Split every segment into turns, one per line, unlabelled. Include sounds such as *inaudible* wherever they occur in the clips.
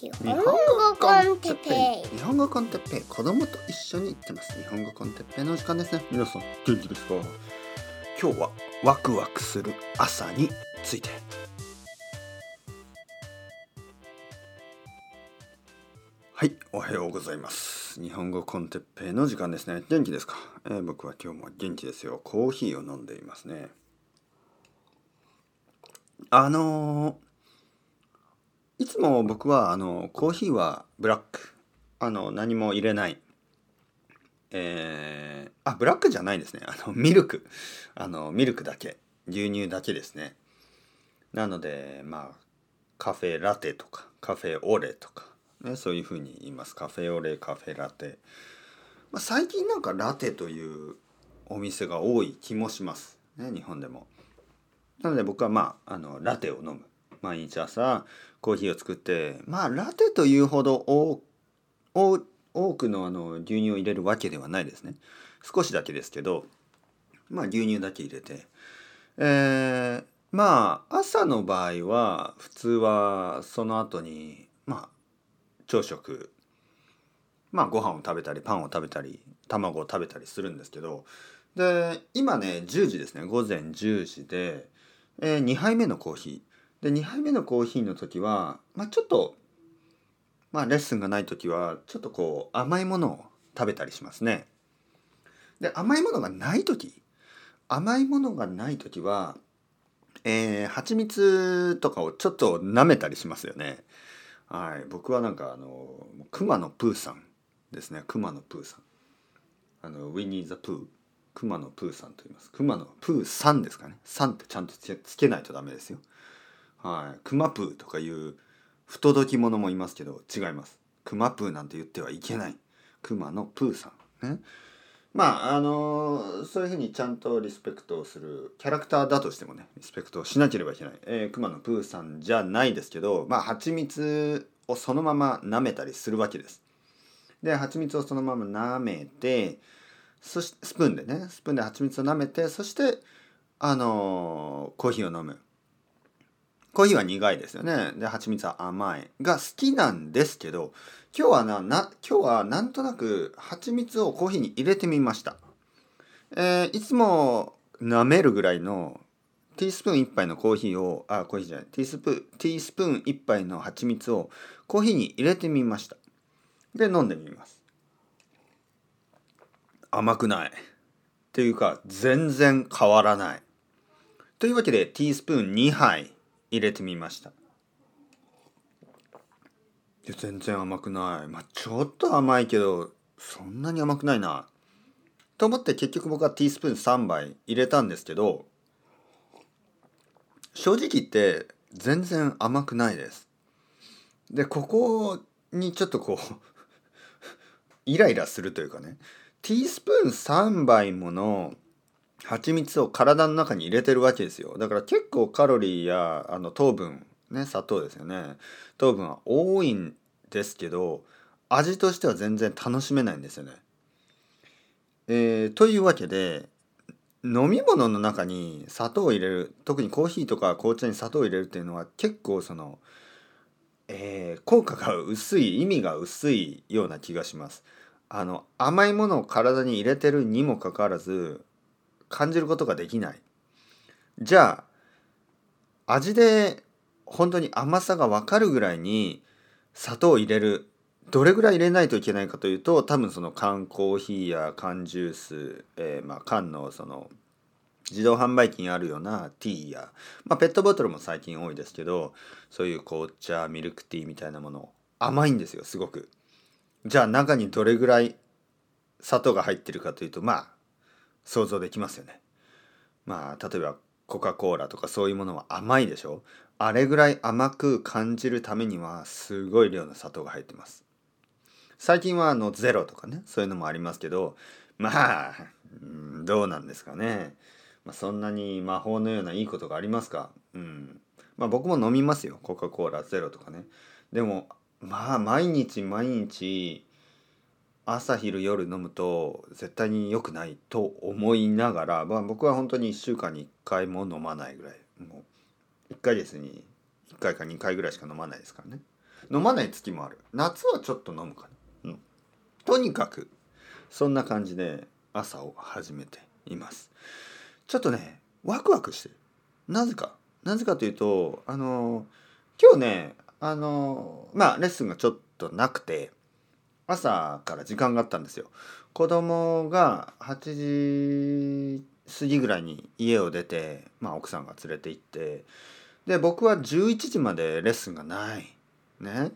日本語コンテッペイ。
日本語コンテッペイ。子供と一緒に行ってます。日本語コンテッペイの時間ですね。皆さん元気ですか？今日はワクワクする朝について。はいおはようございます。日本語コンテッペイの時間ですね。元気ですか、えー僕は今日も元気ですよ。コーヒーを飲んでいますね。あのーいつも僕はあのコーヒーはブラック。あの何も入れない。えー、あブラックじゃないですね。あのミルク。あのミルクだけ。牛乳だけですね。なのでまあカフェラテとかカフェオレとか、ね、そういうふうに言います。カフェオレカフェラテ、まあ、最近なんかラテというお店が多い気もします。ね日本でも。なので僕はまああのラテを飲む。毎日朝コーヒーを作ってまあラテというほど多多多くのあの牛乳を入れるわけではないですね。少しだけですけどまあ牛乳だけ入れてえー、まあ朝の場合は普通はその後にまあ朝食。まあご飯を食べたりパンを食べたり卵を食べたりするんですけどで今ね10時ですね。午前10時で、えー、2杯目のコーヒーで2杯目のコーヒーの時は、まあ、ちょっと、まあ、レッスンがない時はちょっとこう甘いものを食べたりしますね。で甘いものがない時甘いものがない時は、えー、蜂蜜とかをちょっと舐めたりしますよね。はい、僕はなんかあの熊のプーさんですね熊のプーさん。あのウィニー・ザ・プー熊のプーさんと言います。熊のプーさんですかね。さんってちゃんとつけないとダメですよ。はい、クマプーとかいう不届き者もいますけど違います。クマプーなんて言ってはいけない。クマのプーさん。ね。まああのーそういうふうにちゃんとリスペクトをするキャラクターだとしてもねリスペクトをしなければいけない、えー、クマのプーさんじゃないですけどまあ蜂蜜をそのまま舐めたりするわけです。で蜂蜜をそのまま舐めてそしスプーンでねスプーンで蜂蜜を舐めてそしてあのーコーヒーを飲む。コーヒーは苦いですよね。で、蜂蜜は甘い。が好きなんですけど、今日はな、な、今日はなんとなく蜂蜜をコーヒーに入れてみました。えー、いつも舐めるぐらいのティースプーン1杯のコーヒーを、あ、コーヒーじゃない、ティースプーン、ティースプーン1杯の蜂蜜をコーヒーに入れてみました。で、飲んでみます。甘くない。っていうか、全然変わらない。というわけで、ティースプーン2杯。入れてみました。全然甘くない。まあちょっと甘いけどそんなに甘くないな。と思って結局僕はティースプーン3杯入れたんですけど正直言って全然甘くないです。でここにちょっとこうイライラするというかね。ティースプーン3杯もの蜂蜜を体の中に入れてるわけですよだから結構カロリーやあの糖分ね砂糖ですよね糖分は多いんですけど味としては全然楽しめないんですよね。えー、というわけで飲み物の中に砂糖を入れる特にコーヒーとか紅茶に砂糖を入れるっていうのは結構その、えー、効果が薄い意味が薄いような気がします。あの甘いものを体に入れてるにもかかわらず感じることができない。じゃあ味で本当に甘さが分かるぐらいに砂糖を入れるどれぐらい入れないといけないかというと多分その缶コーヒーや缶ジュース、えー、まあ缶のその自動販売機にあるようなティーや、まあ、ペットボトルも最近多いですけどそういう紅茶ミルクティーみたいなもの甘いんですよすごく。じゃあ中にどれぐらい砂糖が入ってるかというとまあ想像できますよね。まあ例えばコカ・コーラとかそういうものは甘いでしょ？あれぐらい甘く感じるためにはすごい量の砂糖が入ってます。最近はあのゼロとかねそういうのもありますけどまあ、うん、どうなんですかね。まあ、そんなに魔法のようないいことがありますか？うん。まあ僕も飲みますよコカ・コーラゼロとかね。でもまあ毎日毎日朝昼夜飲むと絶対に良くないと思いながら、まあ、僕は本当に1週間に1回も飲まないぐらいもう1ヶ月に1回か2回ぐらいしか飲まないですからね。飲まない月もある。夏はちょっと飲むかな、うん、とにかくそんな感じで朝を始めています。ちょっとねワクワクしてる。なぜか。なぜかというとあの今日ねあのまあレッスンがちょっとなくて朝から時間があったんですよ。子供が8時過ぎぐらいに家を出て、まあ、奥さんが連れて行ってで僕は11時までレッスンがない。ね。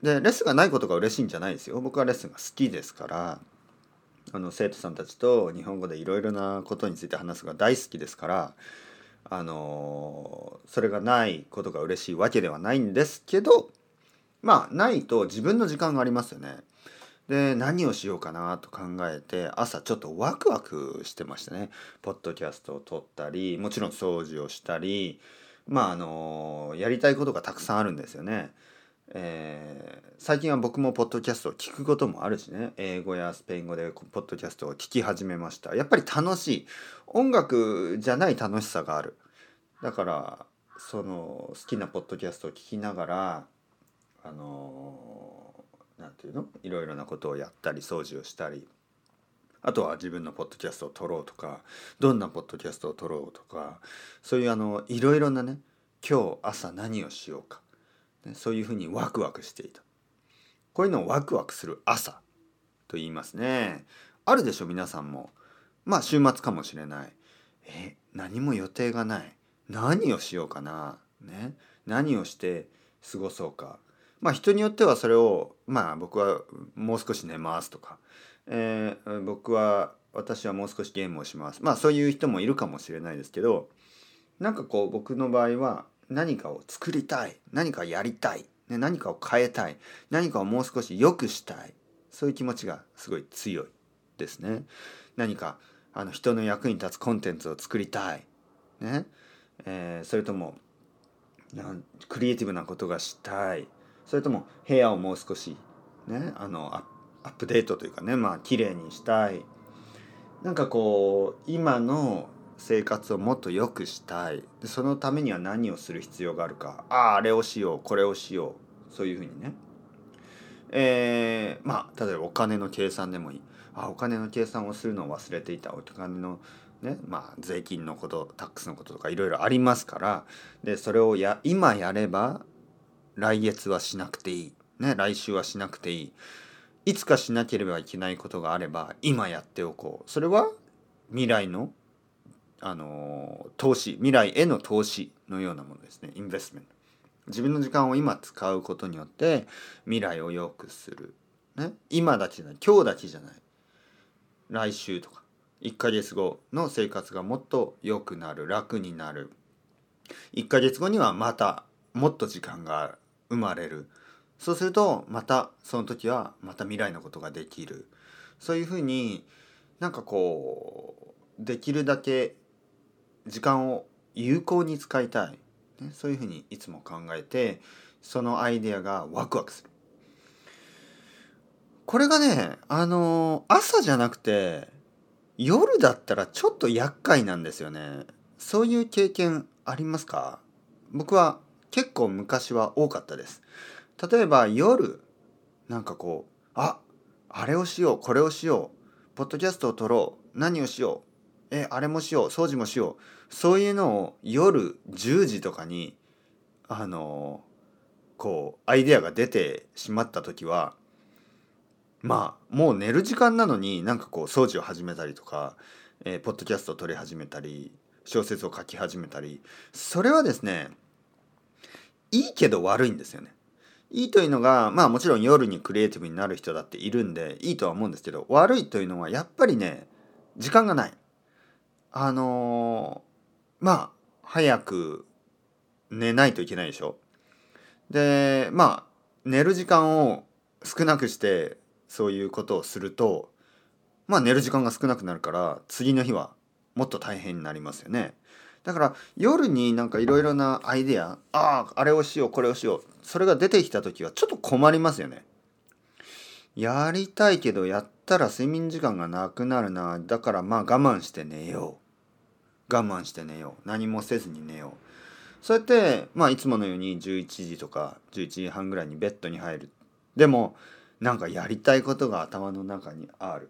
でレッスンがないことが嬉しいんじゃないですよ。僕はレッスンが好きですからあの生徒さんたちと日本語でいろいろなことについて話すのが大好きですからあのそれがないことが嬉しいわけではないんですけどまあないと自分の時間がありますよね。で何をしようかなと考えて朝ちょっとワクワクしてましたね。ポッドキャストを撮ったりもちろん掃除をしたりまああのやりたいことがたくさんあるんですよね。えー、最近は僕もポッドキャストを聞くこともあるしね英語やスペイン語でポッドキャストを聞き始めましたやっぱり楽しい音楽じゃない楽しさがあるだからその好きなポッドキャストを聞きながらあの何て言うの？いろいろなことをやったり掃除をしたり。あとは自分のポッドキャストを撮ろうとか。どんなポッドキャストを撮ろうとか。そういうあのいろいろなね今日朝何をしようか、ね、そういうふうにワクワクしていた。こういうのをワクワクする朝と言いますね。あるでしょ？皆さんも。まあ週末かもしれない。え何も予定がない。何をしようかな。ね。何をして過ごそうか。まあ人によってはそれをまあ僕はもう少し寝ますとか、えー、僕は私はもう少しゲームをしますまあそういう人もいるかもしれないですけどなんかこう僕の場合は何かを作りたい何かやりたい、ね、何かを変えたい何かをもう少し良くしたいそういう気持ちがすごい強いですね。何かあの人の役に立つコンテンツを作りたい、ねえー、それともクリエイティブなことがしたいそれとも部屋をもう少しねあのアップデートというかねまあ綺麗にしたい。なんかこう今の生活をもっと良くしたい。でそのためには何をする必要があるか。あああれをしようこれをしよう。そういうふうにね。えー、まあ例えばお金の計算でもいい。あお金の計算をするのを忘れていた。お金のねまあ、税金のことタックスのこととかいろいろありますから。でそれをや今やれば来月はしなくていい、ね、来週はしなくていい。いつかしなければいけないことがあれば今やっておこう。それは未来のあの投資未来への投資のようなものですね。インベスメント自分の時間を今使うことによって未来を良くする、ね、今だけじゃない。今日だけじゃない。来週とか。1ヶ月後の生活がもっと良くなる。楽になる。1ヶ月後にはまたもっと時間が生まれるそうするとまたその時はまた未来のことができるそういうふうになんかこうできるだけ時間を有効に使いたい、ね、そういうふうにいつも考えてそのアイデアがワクワクする。これがねあの朝じゃなくて夜だったらちょっと厄介なんですよね。そういう経験ありますか？僕は結構昔は多かったです。例えば夜なんかこうああれをしようこれをしようポッドキャストを撮ろう何をしようえあれもしよう掃除もしようそういうのを夜10時とかにあのこうアイデアが出てしまった時はまあもう寝る時間なのになんかこう掃除を始めたりとか、えー、ポッドキャストを撮り始めたり小説を書き始めたりそれはですねいいけど悪いんですよね。いいというのがまあもちろん夜にクリエイティブになる人だっているんでいいとは思うんですけど悪いというのはやっぱりね時間がない。あのー、まあ早く寝ないといけないでしょ。でまあ寝る時間を少なくしてそういうことをするとまあ寝る時間が少なくなるから次の日はもっと大変になりますよね。だから夜になんかいろいろなアイデアあああれをしようこれをしようそれが出てきた時はちょっと困りますよね。やりたいけどやったら睡眠時間がなくなるな。だからまあ我慢して寝よう。我慢して寝よう。何もせずに寝よう。そうやってまあいつものように11時とか11時半ぐらいにベッドに入る。でもなんかやりたいことが頭の中にある。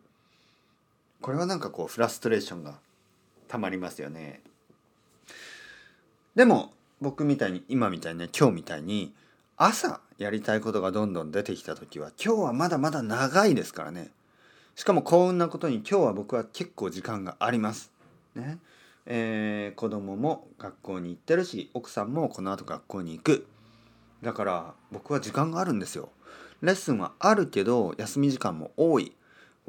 これはなんかこうフラストレーションがたまりますよね。でも僕みたいに今みたいにね今日みたいに朝やりたいことがどんどん出てきた時は今日はまだまだ長いですからね。しかも幸運なことに今日は僕は結構時間があります。ね。えー、子供も学校に行ってるし奥さんもこの後学校に行く。だから僕は時間があるんですよ。レッスンはあるけど休み時間も多い。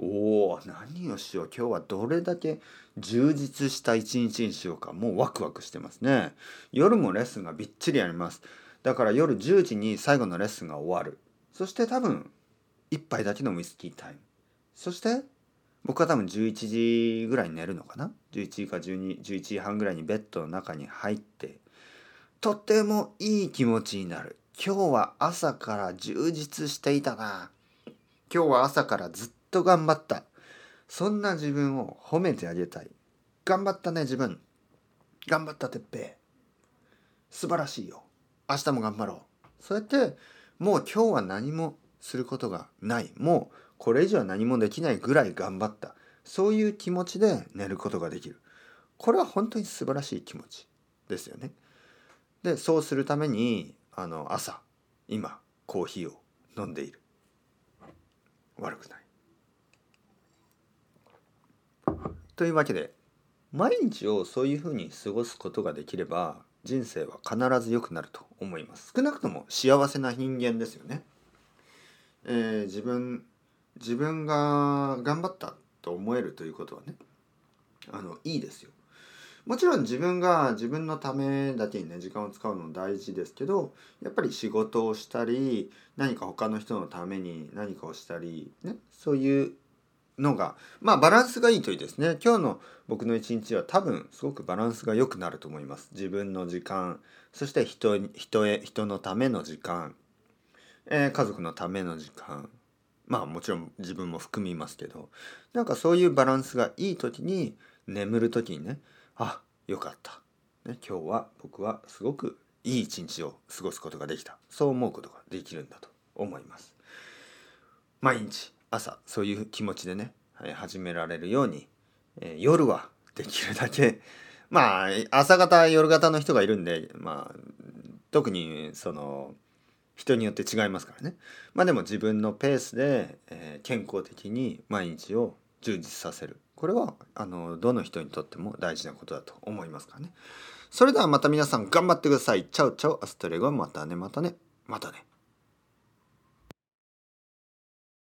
おお何をしよう。今日はどれだけ充実した一日にしようか。もうワクワクしてますね。夜もレッスンがびっちりあります。だから夜10時に最後のレッスンが終わる。そして多分1杯だけのウイスキータイム。そして僕は多分11時ぐらいに寝るのかな。11時か12 11時半ぐらいにベッドの中に入って。とてもいい気持ちになる。今日は朝から充実していたな。今日は朝からずっと頑張った。そんな自分を褒めてあげたい。頑張ったね自分。頑張ったてっぺ。素晴らしいよ。明日も頑張ろう。そうやってもう今日は何もすることがない。もうこれ以上は何もできないぐらい頑張った。そういう気持ちで寝ることができる。これは本当に素晴らしい気持ちですよね。でそうするためにあの朝今コーヒーを飲んでいる。悪くない。というわけで毎日をそういうふうに過ごすことができれば人生は必ず良くなると思います。少なくとも幸せな人間ですよね、えー、自分自分が頑張ったと思えるということはねあのいいですよ。もちろん自分が自分のためだけにね時間を使うのも大事ですけどやっぱり仕事をしたり何か他の人のために何かをしたりねそういうのがまあバランスがいいといいですね。今日の僕の一日は多分すごくバランスが良くなると思います。自分の時間そして人人へ人のための時間、えー、家族のための時間。まあもちろん自分も含みますけどなんかそういうバランスがいい時に眠る時にねあよかった、ね、今日は僕はすごくいい一日を過ごすことができた。そう思うことができるんだと思います。毎日。朝そういう気持ちでね、はい、始められるように、えー、夜はできるだけ *laughs* まあ朝方夜型の人がいるんでまあ特にその人によって違いますからね。まあでも自分のペースで、えー、健康的に毎日を充実させる。これはあのどの人にとっても大事なことだと思いますからね。それではまた皆さん頑張ってください。チャウチャウアストレゴまたねまたねまたね。